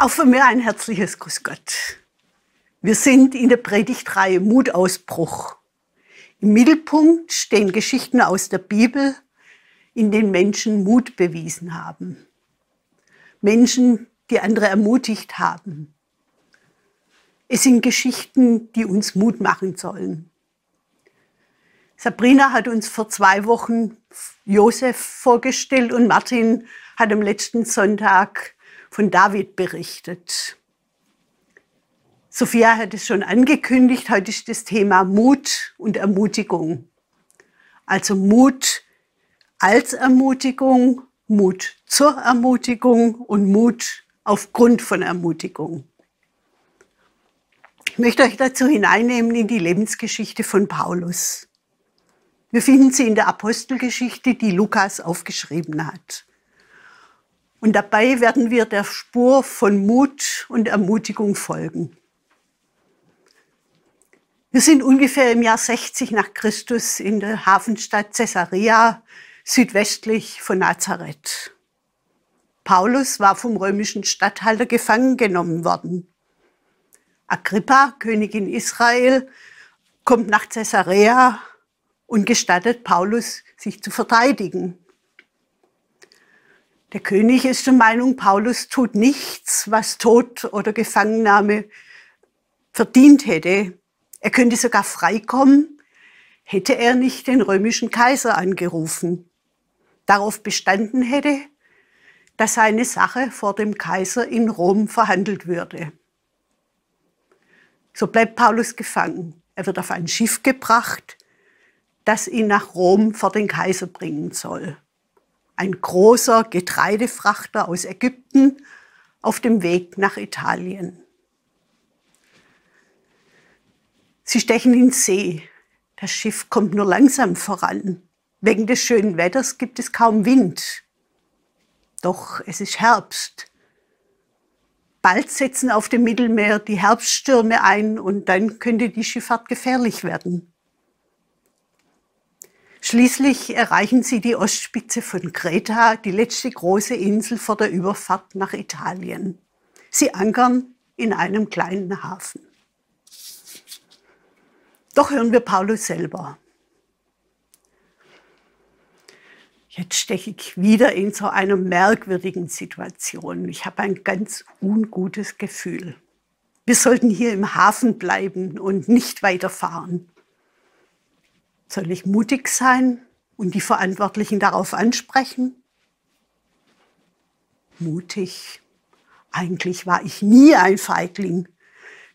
Auch von mir ein herzliches Grüß Gott. Wir sind in der Predigtreihe Mutausbruch. Im Mittelpunkt stehen Geschichten aus der Bibel, in denen Menschen Mut bewiesen haben. Menschen, die andere ermutigt haben. Es sind Geschichten, die uns Mut machen sollen. Sabrina hat uns vor zwei Wochen Josef vorgestellt und Martin hat am letzten Sonntag von David berichtet. Sophia hat es schon angekündigt, heute ist das Thema Mut und Ermutigung. Also Mut als Ermutigung, Mut zur Ermutigung und Mut aufgrund von Ermutigung. Ich möchte euch dazu hineinnehmen in die Lebensgeschichte von Paulus. Wir finden sie in der Apostelgeschichte, die Lukas aufgeschrieben hat. Und dabei werden wir der Spur von Mut und Ermutigung folgen. Wir sind ungefähr im Jahr 60 nach Christus in der Hafenstadt Caesarea, südwestlich von Nazareth. Paulus war vom römischen Statthalter gefangen genommen worden. Agrippa, Königin Israel, kommt nach Caesarea und gestattet Paulus, sich zu verteidigen. Der König ist der Meinung, Paulus tut nichts, was Tod oder Gefangennahme verdient hätte. Er könnte sogar freikommen, hätte er nicht den römischen Kaiser angerufen, darauf bestanden hätte, dass seine Sache vor dem Kaiser in Rom verhandelt würde. So bleibt Paulus gefangen. Er wird auf ein Schiff gebracht, das ihn nach Rom vor den Kaiser bringen soll ein großer Getreidefrachter aus Ägypten auf dem Weg nach Italien. Sie stechen in See. Das Schiff kommt nur langsam voran. Wegen des schönen Wetters gibt es kaum Wind. Doch es ist Herbst. Bald setzen auf dem Mittelmeer die Herbststürme ein und dann könnte die Schifffahrt gefährlich werden. Schließlich erreichen sie die Ostspitze von Kreta, die letzte große Insel vor der Überfahrt nach Italien. Sie ankern in einem kleinen Hafen. Doch hören wir Paulus selber. Jetzt steche ich wieder in so einer merkwürdigen Situation. Ich habe ein ganz ungutes Gefühl. Wir sollten hier im Hafen bleiben und nicht weiterfahren. Soll ich mutig sein und die Verantwortlichen darauf ansprechen? Mutig. Eigentlich war ich nie ein Feigling,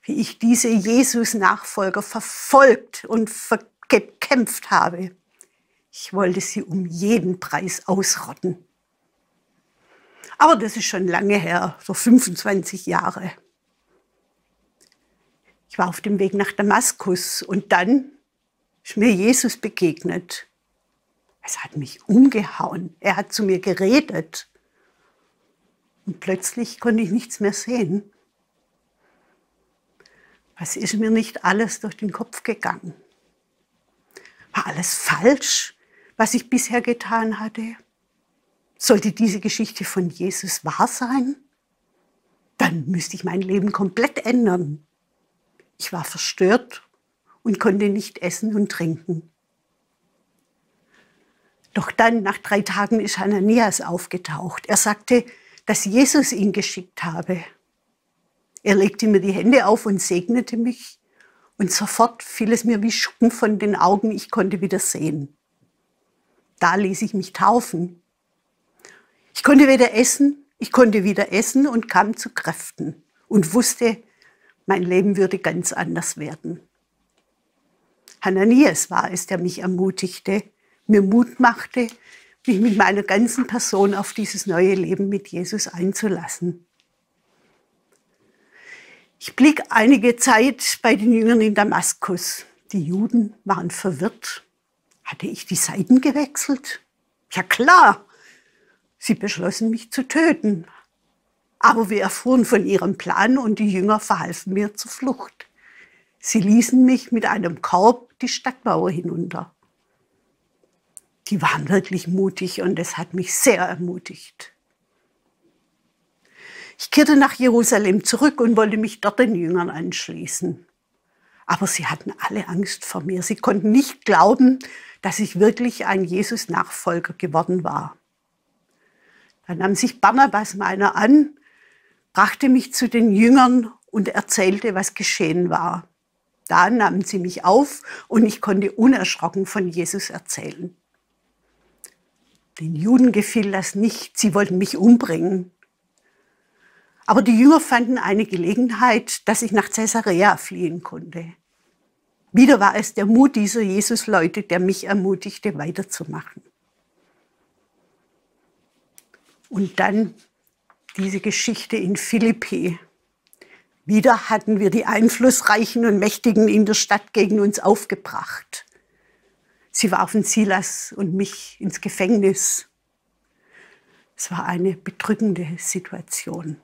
wie ich diese Jesus-Nachfolger verfolgt und gekämpft habe. Ich wollte sie um jeden Preis ausrotten. Aber das ist schon lange her, so 25 Jahre. Ich war auf dem Weg nach Damaskus und dann ist mir Jesus begegnet. Es hat mich umgehauen. Er hat zu mir geredet. Und plötzlich konnte ich nichts mehr sehen. Was ist mir nicht alles durch den Kopf gegangen? War alles falsch, was ich bisher getan hatte? Sollte diese Geschichte von Jesus wahr sein? Dann müsste ich mein Leben komplett ändern. Ich war verstört und konnte nicht essen und trinken. Doch dann, nach drei Tagen, ist Hananias aufgetaucht. Er sagte, dass Jesus ihn geschickt habe. Er legte mir die Hände auf und segnete mich. Und sofort fiel es mir wie Schuppen von den Augen, ich konnte wieder sehen. Da ließ ich mich taufen. Ich konnte wieder essen, ich konnte wieder essen und kam zu Kräften und wusste, mein Leben würde ganz anders werden. Hananias war es, der mich ermutigte, mir Mut machte, mich mit meiner ganzen Person auf dieses neue Leben mit Jesus einzulassen. Ich blieb einige Zeit bei den Jüngern in Damaskus. Die Juden waren verwirrt. Hatte ich die Seiten gewechselt? Ja klar. Sie beschlossen mich zu töten. Aber wir erfuhren von ihrem Plan und die Jünger verhalfen mir zur Flucht. Sie ließen mich mit einem Korb die Stadtmauer hinunter. Die waren wirklich mutig und es hat mich sehr ermutigt. Ich kehrte nach Jerusalem zurück und wollte mich dort den Jüngern anschließen. Aber sie hatten alle Angst vor mir. Sie konnten nicht glauben, dass ich wirklich ein Jesus-Nachfolger geworden war. Dann nahm sich Barnabas meiner an, brachte mich zu den Jüngern und erzählte, was geschehen war. Da nahmen sie mich auf und ich konnte unerschrocken von Jesus erzählen. Den Juden gefiel das nicht, sie wollten mich umbringen. Aber die Jünger fanden eine Gelegenheit, dass ich nach Caesarea fliehen konnte. Wieder war es der Mut dieser Jesus-Leute, der mich ermutigte, weiterzumachen. Und dann diese Geschichte in Philippi. Wieder hatten wir die Einflussreichen und Mächtigen in der Stadt gegen uns aufgebracht. Sie warfen Silas und mich ins Gefängnis. Es war eine bedrückende Situation.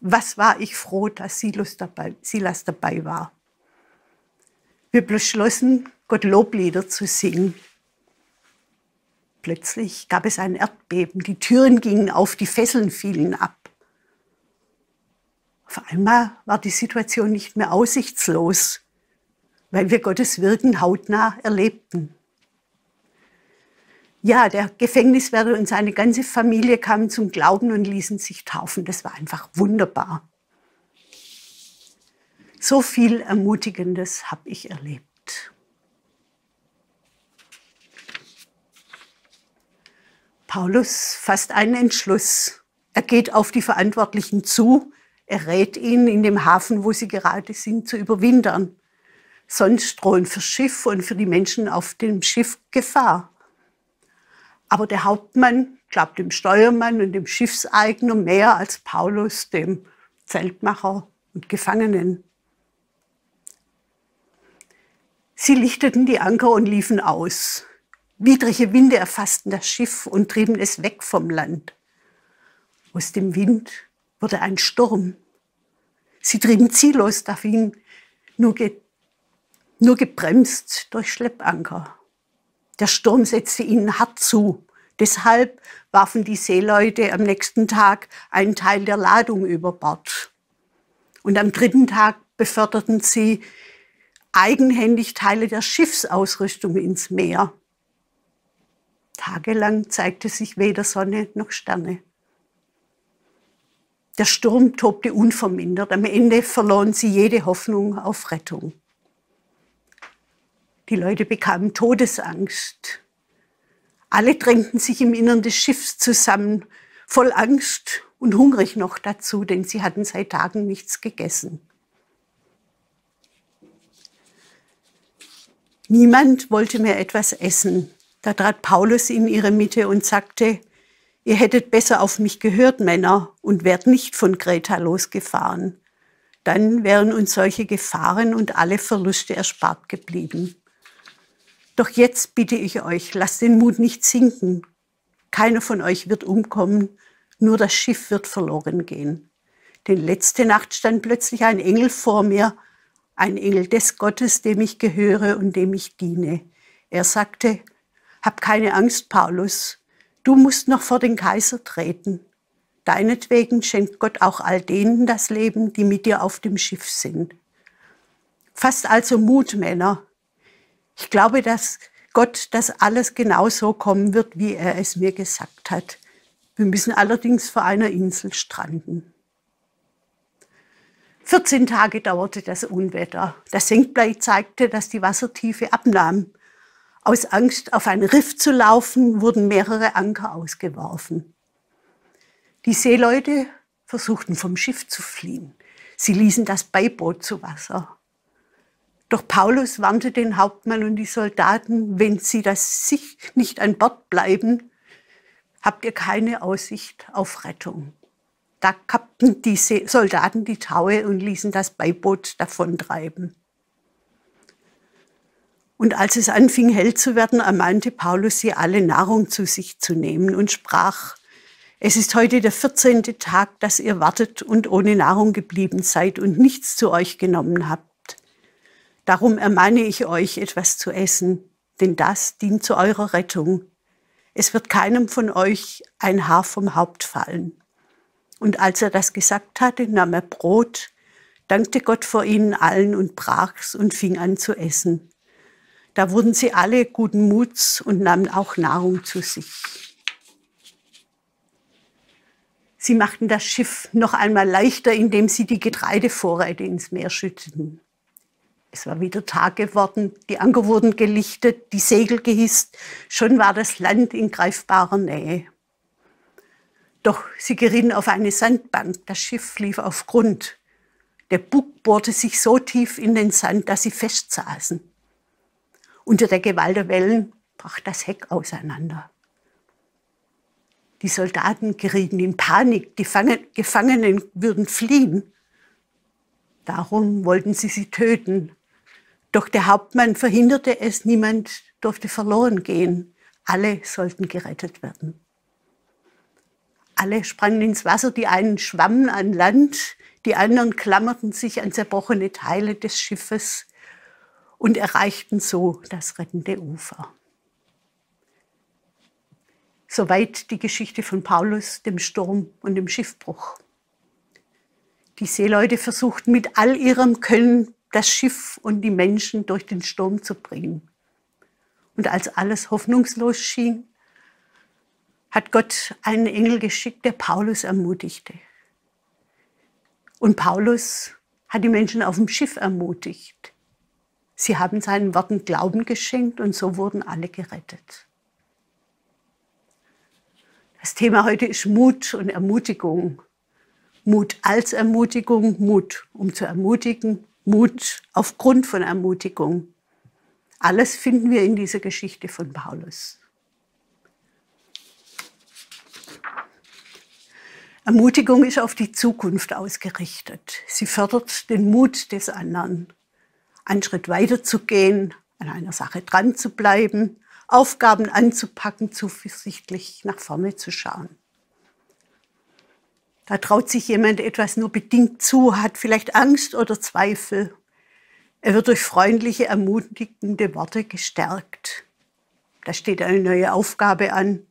Was war ich froh, dass Silas dabei, Silas dabei war. Wir beschlossen, Gott Loblieder zu singen. Plötzlich gab es ein Erdbeben, die Türen gingen auf, die Fesseln fielen ab. Auf einmal war die Situation nicht mehr aussichtslos, weil wir Gottes Wirken hautnah erlebten. Ja, der Gefängniswärter und seine ganze Familie kamen zum Glauben und ließen sich taufen. Das war einfach wunderbar. So viel Ermutigendes habe ich erlebt. Paulus fasst einen Entschluss. Er geht auf die Verantwortlichen zu. Er rät ihnen, in dem Hafen, wo sie gerade sind, zu überwintern. Sonst drohen für Schiff und für die Menschen auf dem Schiff Gefahr. Aber der Hauptmann glaubt dem Steuermann und dem Schiffseigner mehr als Paulus, dem Zeltmacher und Gefangenen. Sie lichteten die Anker und liefen aus. Widrige Winde erfassten das Schiff und trieben es weg vom Land. Aus dem Wind wurde ein Sturm. Sie trieben ziellos dahin, nur, ge nur gebremst durch Schleppanker. Der Sturm setzte ihnen hart zu. Deshalb warfen die Seeleute am nächsten Tag einen Teil der Ladung über Bord. Und am dritten Tag beförderten sie eigenhändig Teile der Schiffsausrüstung ins Meer. Tagelang zeigte sich weder Sonne noch Sterne. Der Sturm tobte unvermindert. Am Ende verloren sie jede Hoffnung auf Rettung. Die Leute bekamen Todesangst. Alle drängten sich im Innern des Schiffs zusammen, voll Angst und hungrig noch dazu, denn sie hatten seit Tagen nichts gegessen. Niemand wollte mehr etwas essen. Da trat Paulus in ihre Mitte und sagte, ihr hättet besser auf mich gehört, Männer, und wärt nicht von Kreta losgefahren. Dann wären uns solche Gefahren und alle Verluste erspart geblieben. Doch jetzt bitte ich euch, lasst den Mut nicht sinken. Keiner von euch wird umkommen, nur das Schiff wird verloren gehen. Denn letzte Nacht stand plötzlich ein Engel vor mir, ein Engel des Gottes, dem ich gehöre und dem ich diene. Er sagte, hab keine Angst, Paulus, du musst noch vor den Kaiser treten. Deinetwegen schenkt Gott auch all denen das Leben, die mit dir auf dem Schiff sind. Fasst also Mut, Männer, ich glaube, dass Gott das alles genauso kommen wird, wie er es mir gesagt hat. Wir müssen allerdings vor einer Insel stranden. 14 Tage dauerte das Unwetter. Das Senkblei zeigte, dass die Wassertiefe abnahm. Aus Angst, auf ein Riff zu laufen, wurden mehrere Anker ausgeworfen. Die Seeleute versuchten vom Schiff zu fliehen. Sie ließen das Beiboot zu Wasser. Doch Paulus warnte den Hauptmann und die Soldaten, wenn sie das sich nicht an Bord bleiben, habt ihr keine Aussicht auf Rettung. Da kappten die Soldaten die Taue und ließen das Beiboot davontreiben. Und als es anfing hell zu werden, ermahnte Paulus sie alle Nahrung zu sich zu nehmen und sprach, es ist heute der 14. Tag, dass ihr wartet und ohne Nahrung geblieben seid und nichts zu euch genommen habt. Darum ermahne ich euch, etwas zu essen, denn das dient zu eurer Rettung. Es wird keinem von euch ein Haar vom Haupt fallen. Und als er das gesagt hatte, nahm er Brot, dankte Gott vor ihnen allen und brach's und fing an zu essen. Da wurden sie alle guten Muts und nahmen auch Nahrung zu sich. Sie machten das Schiff noch einmal leichter, indem sie die Getreidevorräte ins Meer schütteten. Es war wieder Tag geworden, die Anker wurden gelichtet, die Segel gehisst, schon war das Land in greifbarer Nähe. Doch sie gerieten auf eine Sandbank, das Schiff lief auf Grund. Der Bug bohrte sich so tief in den Sand, dass sie festsaßen. Unter der Gewalt der Wellen brach das Heck auseinander. Die Soldaten gerieten in Panik, die Gefangenen würden fliehen. Darum wollten sie sie töten. Doch der Hauptmann verhinderte es, niemand durfte verloren gehen. Alle sollten gerettet werden. Alle sprangen ins Wasser, die einen schwammen an Land, die anderen klammerten sich an zerbrochene Teile des Schiffes und erreichten so das rettende Ufer. Soweit die Geschichte von Paulus, dem Sturm und dem Schiffbruch. Die Seeleute versuchten mit all ihrem Können das Schiff und die Menschen durch den Sturm zu bringen. Und als alles hoffnungslos schien, hat Gott einen Engel geschickt, der Paulus ermutigte. Und Paulus hat die Menschen auf dem Schiff ermutigt. Sie haben seinen Worten Glauben geschenkt und so wurden alle gerettet. Das Thema heute ist Mut und Ermutigung. Mut als Ermutigung, Mut um zu ermutigen, Mut aufgrund von Ermutigung. Alles finden wir in dieser Geschichte von Paulus. Ermutigung ist auf die Zukunft ausgerichtet. Sie fördert den Mut des anderen, einen Schritt weiter zu gehen, an einer Sache dran zu bleiben, Aufgaben anzupacken, zuversichtlich nach vorne zu schauen. Da traut sich jemand etwas nur bedingt zu, hat vielleicht Angst oder Zweifel. Er wird durch freundliche, ermutigende Worte gestärkt. Da steht eine neue Aufgabe an,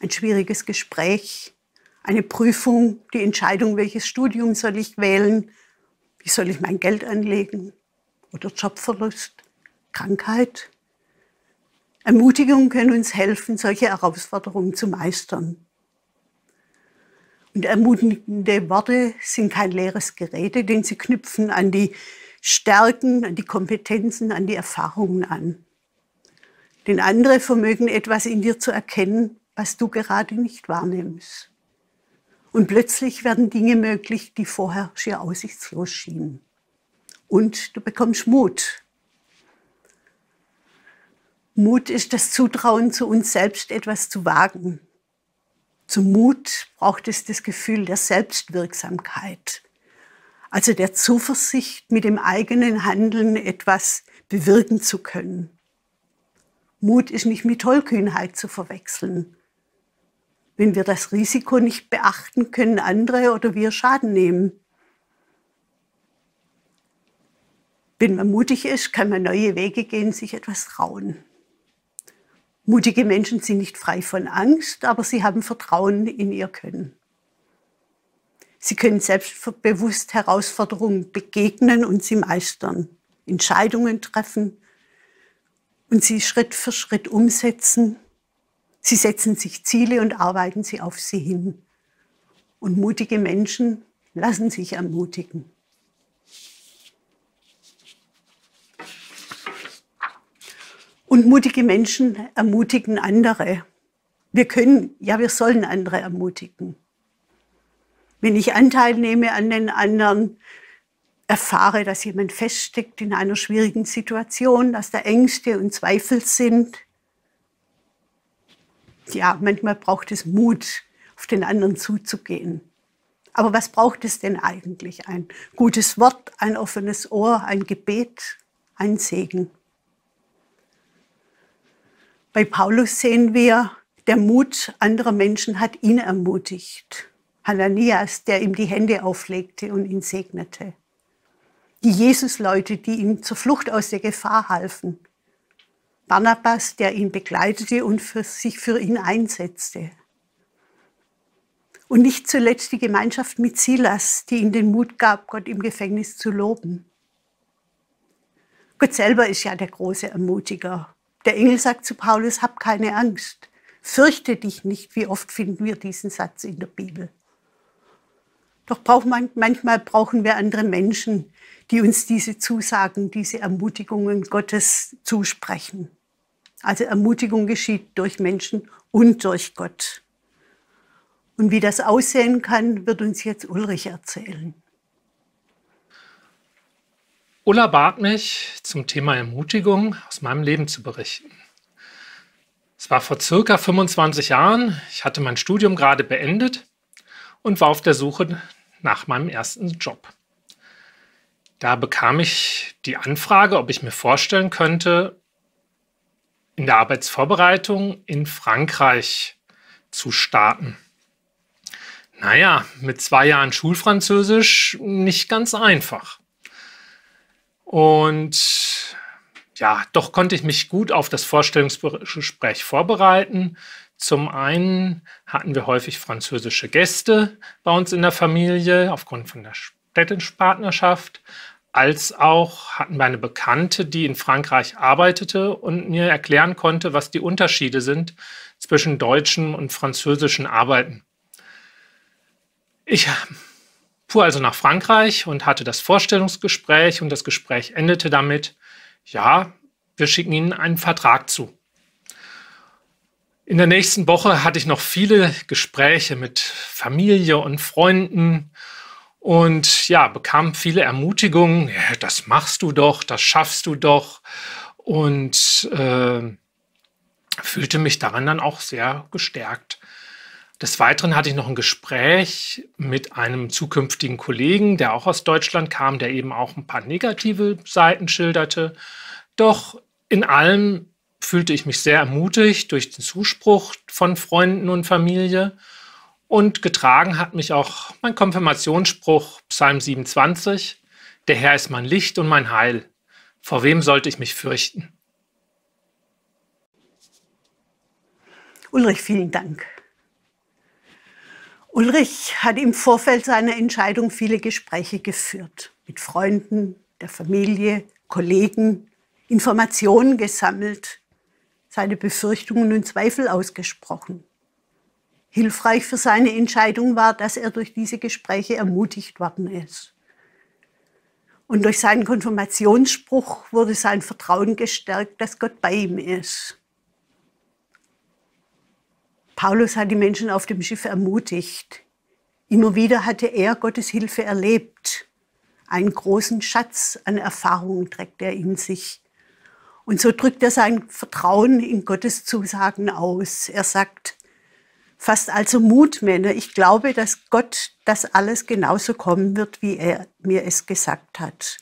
ein schwieriges Gespräch, eine Prüfung, die Entscheidung, welches Studium soll ich wählen, wie soll ich mein Geld anlegen oder Jobverlust, Krankheit. Ermutigung können uns helfen, solche Herausforderungen zu meistern. Und ermutigende Worte sind kein leeres Gerede, denn sie knüpfen an die Stärken, an die Kompetenzen, an die Erfahrungen an. Denn andere vermögen etwas in dir zu erkennen, was du gerade nicht wahrnimmst. Und plötzlich werden Dinge möglich, die vorher schier aussichtslos schienen. Und du bekommst Mut, Mut ist das Zutrauen zu uns selbst, etwas zu wagen. Zum Mut braucht es das Gefühl der Selbstwirksamkeit, also der Zuversicht, mit dem eigenen Handeln etwas bewirken zu können. Mut ist nicht mit Tollkühnheit zu verwechseln. Wenn wir das Risiko nicht beachten, können andere oder wir Schaden nehmen. Wenn man mutig ist, kann man neue Wege gehen, sich etwas trauen. Mutige Menschen sind nicht frei von Angst, aber sie haben Vertrauen in ihr Können. Sie können selbstbewusst Herausforderungen begegnen und sie meistern, Entscheidungen treffen und sie Schritt für Schritt umsetzen. Sie setzen sich Ziele und arbeiten sie auf sie hin. Und mutige Menschen lassen sich ermutigen. Und mutige Menschen ermutigen andere. Wir können, ja, wir sollen andere ermutigen. Wenn ich Anteil nehme an den anderen, erfahre, dass jemand feststeckt in einer schwierigen Situation, dass da Ängste und Zweifel sind. Ja, manchmal braucht es Mut, auf den anderen zuzugehen. Aber was braucht es denn eigentlich? Ein gutes Wort, ein offenes Ohr, ein Gebet, ein Segen. Bei Paulus sehen wir, der Mut anderer Menschen hat ihn ermutigt. Hananias, der ihm die Hände auflegte und ihn segnete. Die Jesusleute, die ihm zur Flucht aus der Gefahr halfen. Barnabas, der ihn begleitete und für sich für ihn einsetzte. Und nicht zuletzt die Gemeinschaft mit Silas, die ihm den Mut gab, Gott im Gefängnis zu loben. Gott selber ist ja der große Ermutiger. Der Engel sagt zu Paulus, hab keine Angst, fürchte dich nicht. Wie oft finden wir diesen Satz in der Bibel? Doch manchmal brauchen wir andere Menschen, die uns diese Zusagen, diese Ermutigungen Gottes zusprechen. Also Ermutigung geschieht durch Menschen und durch Gott. Und wie das aussehen kann, wird uns jetzt Ulrich erzählen. Ulla bat mich, zum Thema Ermutigung aus meinem Leben zu berichten. Es war vor circa 25 Jahren. Ich hatte mein Studium gerade beendet und war auf der Suche nach meinem ersten Job. Da bekam ich die Anfrage, ob ich mir vorstellen könnte, in der Arbeitsvorbereitung in Frankreich zu starten. Naja, mit zwei Jahren Schulfranzösisch nicht ganz einfach. Und ja, doch konnte ich mich gut auf das Vorstellungsgespräch vorbereiten. Zum einen hatten wir häufig französische Gäste bei uns in der Familie aufgrund von der Städtenpartnerschaft, als auch hatten wir eine Bekannte, die in Frankreich arbeitete und mir erklären konnte, was die Unterschiede sind zwischen deutschen und französischen Arbeiten. Ich fuhr also nach Frankreich und hatte das Vorstellungsgespräch und das Gespräch endete damit, ja, wir schicken Ihnen einen Vertrag zu. In der nächsten Woche hatte ich noch viele Gespräche mit Familie und Freunden und ja, bekam viele Ermutigungen. Ja, das machst du doch, das schaffst du doch und äh, fühlte mich daran dann auch sehr gestärkt. Des Weiteren hatte ich noch ein Gespräch mit einem zukünftigen Kollegen, der auch aus Deutschland kam, der eben auch ein paar negative Seiten schilderte. Doch in allem fühlte ich mich sehr ermutigt durch den Zuspruch von Freunden und Familie. Und getragen hat mich auch mein Konfirmationsspruch Psalm 27, Der Herr ist mein Licht und mein Heil. Vor wem sollte ich mich fürchten? Ulrich, vielen Dank. Ulrich hat im Vorfeld seiner Entscheidung viele Gespräche geführt mit Freunden, der Familie, Kollegen, Informationen gesammelt, seine Befürchtungen und Zweifel ausgesprochen. Hilfreich für seine Entscheidung war, dass er durch diese Gespräche ermutigt worden ist. Und durch seinen Konfirmationsspruch wurde sein Vertrauen gestärkt, dass Gott bei ihm ist. Paulus hat die Menschen auf dem Schiff ermutigt. Immer wieder hatte er Gottes Hilfe erlebt. Einen großen Schatz an Erfahrungen trägt er in sich. Und so drückt er sein Vertrauen in Gottes Zusagen aus. Er sagt, fast also Mut, Männer. Ich glaube, dass Gott das alles genauso kommen wird, wie er mir es gesagt hat.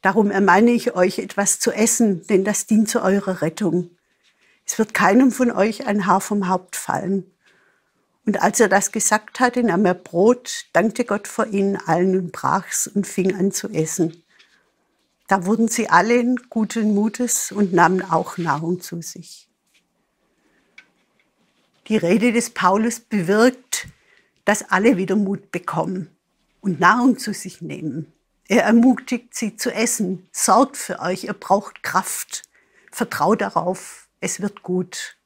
Darum ermahne ich euch, etwas zu essen, denn das dient zu eurer Rettung. Es wird keinem von euch ein Haar vom Haupt fallen. Und als er das gesagt hatte, nahm er Brot, dankte Gott vor ihnen allen und brach's und fing an zu essen. Da wurden sie alle guten Mutes und nahmen auch Nahrung zu sich. Die Rede des Paulus bewirkt, dass alle wieder Mut bekommen und Nahrung zu sich nehmen. Er ermutigt sie zu essen, sorgt für euch, ihr braucht Kraft, vertraut darauf, es wird gut.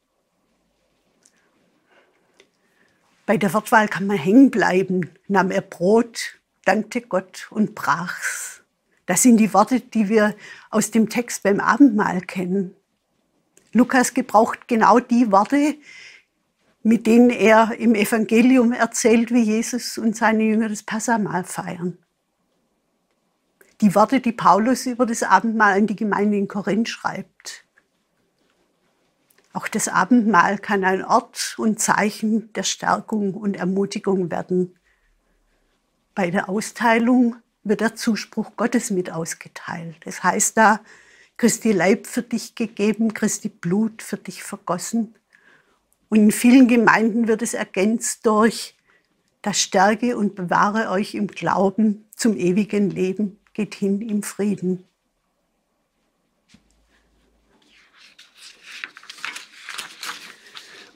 Bei der Wortwahl kann man hängen bleiben. Nahm er Brot, dankte Gott und brach's. Das sind die Worte, die wir aus dem Text beim Abendmahl kennen. Lukas gebraucht genau die Worte, mit denen er im Evangelium erzählt, wie Jesus und seine Jünger das Passamal feiern. Die Worte, die Paulus über das Abendmahl an die Gemeinde in Korinth schreibt. Auch das Abendmahl kann ein Ort und Zeichen der Stärkung und Ermutigung werden. Bei der Austeilung wird der Zuspruch Gottes mit ausgeteilt. Das heißt da, Christi Leib für dich gegeben, Christi Blut für dich vergossen. Und in vielen Gemeinden wird es ergänzt durch, das stärke und bewahre euch im Glauben zum ewigen Leben, geht hin im Frieden.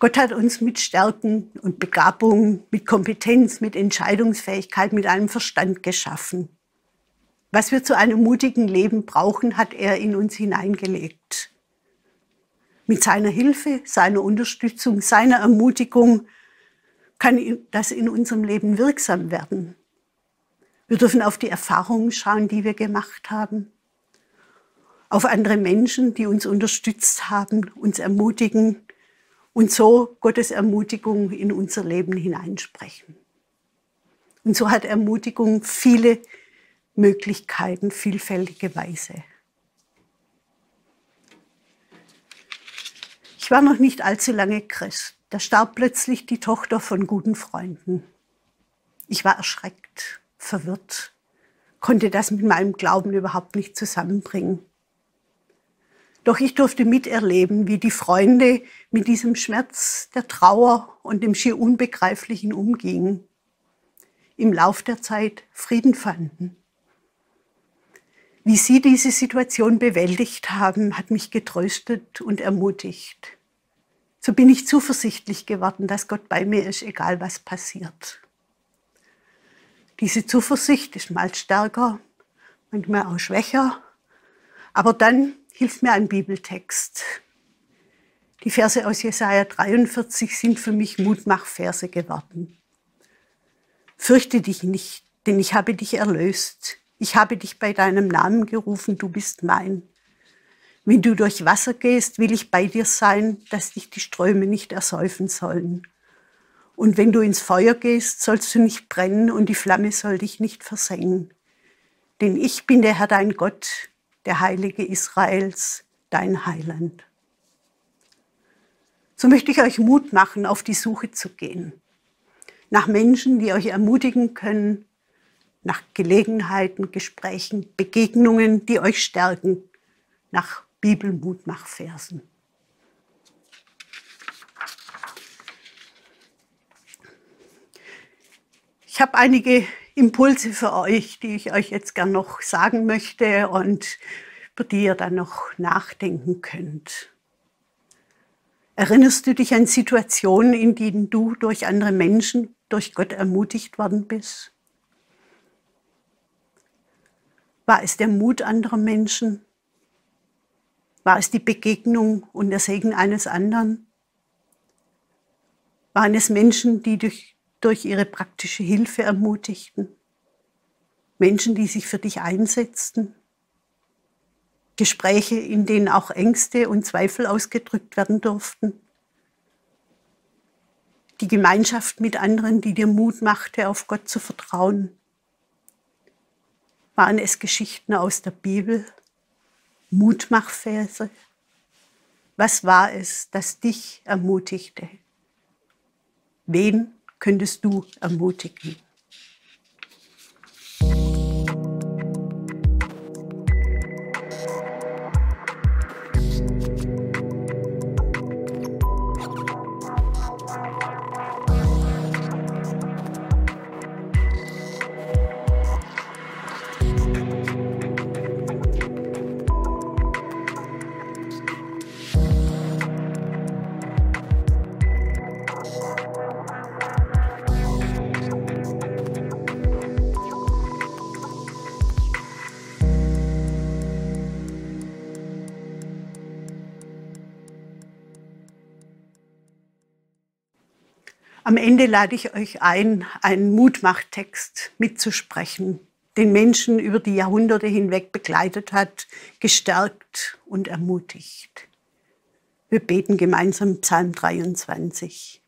Gott hat uns mit Stärken und Begabung, mit Kompetenz, mit Entscheidungsfähigkeit, mit einem Verstand geschaffen. Was wir zu einem mutigen Leben brauchen, hat er in uns hineingelegt. Mit seiner Hilfe, seiner Unterstützung, seiner Ermutigung kann das in unserem Leben wirksam werden. Wir dürfen auf die Erfahrungen schauen, die wir gemacht haben, auf andere Menschen, die uns unterstützt haben, uns ermutigen, und so Gottes Ermutigung in unser Leben hineinsprechen. Und so hat Ermutigung viele Möglichkeiten, vielfältige Weise. Ich war noch nicht allzu lange Christ. Da starb plötzlich die Tochter von guten Freunden. Ich war erschreckt, verwirrt, konnte das mit meinem Glauben überhaupt nicht zusammenbringen. Doch ich durfte miterleben, wie die Freunde mit diesem Schmerz der Trauer und dem schier Unbegreiflichen umgingen. Im Lauf der Zeit Frieden fanden. Wie sie diese Situation bewältigt haben, hat mich getröstet und ermutigt. So bin ich zuversichtlich geworden, dass Gott bei mir ist, egal was passiert. Diese Zuversicht ist mal stärker, manchmal auch schwächer, aber dann hilft mir ein Bibeltext. Die Verse aus Jesaja 43 sind für mich Mutmachverse geworden. Fürchte dich nicht, denn ich habe dich erlöst. Ich habe dich bei deinem Namen gerufen, du bist mein. Wenn du durch Wasser gehst, will ich bei dir sein, dass dich die Ströme nicht ersäufen sollen. Und wenn du ins Feuer gehst, sollst du nicht brennen und die Flamme soll dich nicht versengen. Denn ich bin der Herr dein Gott, der Heilige Israels, dein Heiland. So möchte ich euch Mut machen, auf die Suche zu gehen. Nach Menschen, die euch ermutigen können, nach Gelegenheiten, Gesprächen, Begegnungen, die euch stärken, nach Bibelmutmachversen. Ich habe einige Impulse für euch, die ich euch jetzt gern noch sagen möchte und über die ihr dann noch nachdenken könnt. Erinnerst du dich an Situationen, in denen du durch andere Menschen, durch Gott ermutigt worden bist? War es der Mut anderer Menschen? War es die Begegnung und der Segen eines anderen? Waren es Menschen, die durch durch ihre praktische Hilfe ermutigten, Menschen, die sich für dich einsetzten, Gespräche, in denen auch Ängste und Zweifel ausgedrückt werden durften, die Gemeinschaft mit anderen, die dir Mut machte, auf Gott zu vertrauen. Waren es Geschichten aus der Bibel, Mutmachverse? Was war es, das dich ermutigte? Wen könntest du ermutigen? Ende lade ich euch ein, einen Mutmachtext mitzusprechen, den Menschen über die Jahrhunderte hinweg begleitet hat, gestärkt und ermutigt. Wir beten gemeinsam Psalm 23.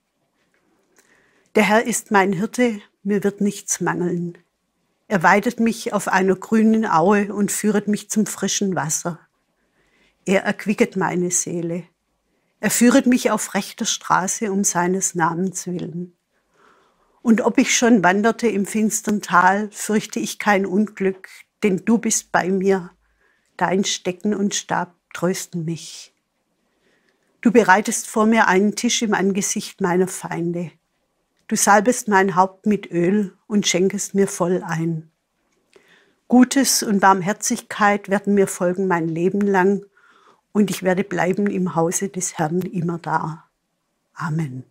Der Herr ist mein Hirte, mir wird nichts mangeln. Er weidet mich auf einer grünen Aue und führet mich zum frischen Wasser. Er erquicket meine Seele. Er führet mich auf rechter Straße um seines Namens willen. Und ob ich schon wanderte im finstern Tal, fürchte ich kein Unglück, denn du bist bei mir. Dein Stecken und Stab trösten mich. Du bereitest vor mir einen Tisch im Angesicht meiner Feinde. Du salbest mein Haupt mit Öl und schenkest mir voll ein. Gutes und Barmherzigkeit werden mir folgen mein Leben lang und ich werde bleiben im Hause des Herrn immer da. Amen.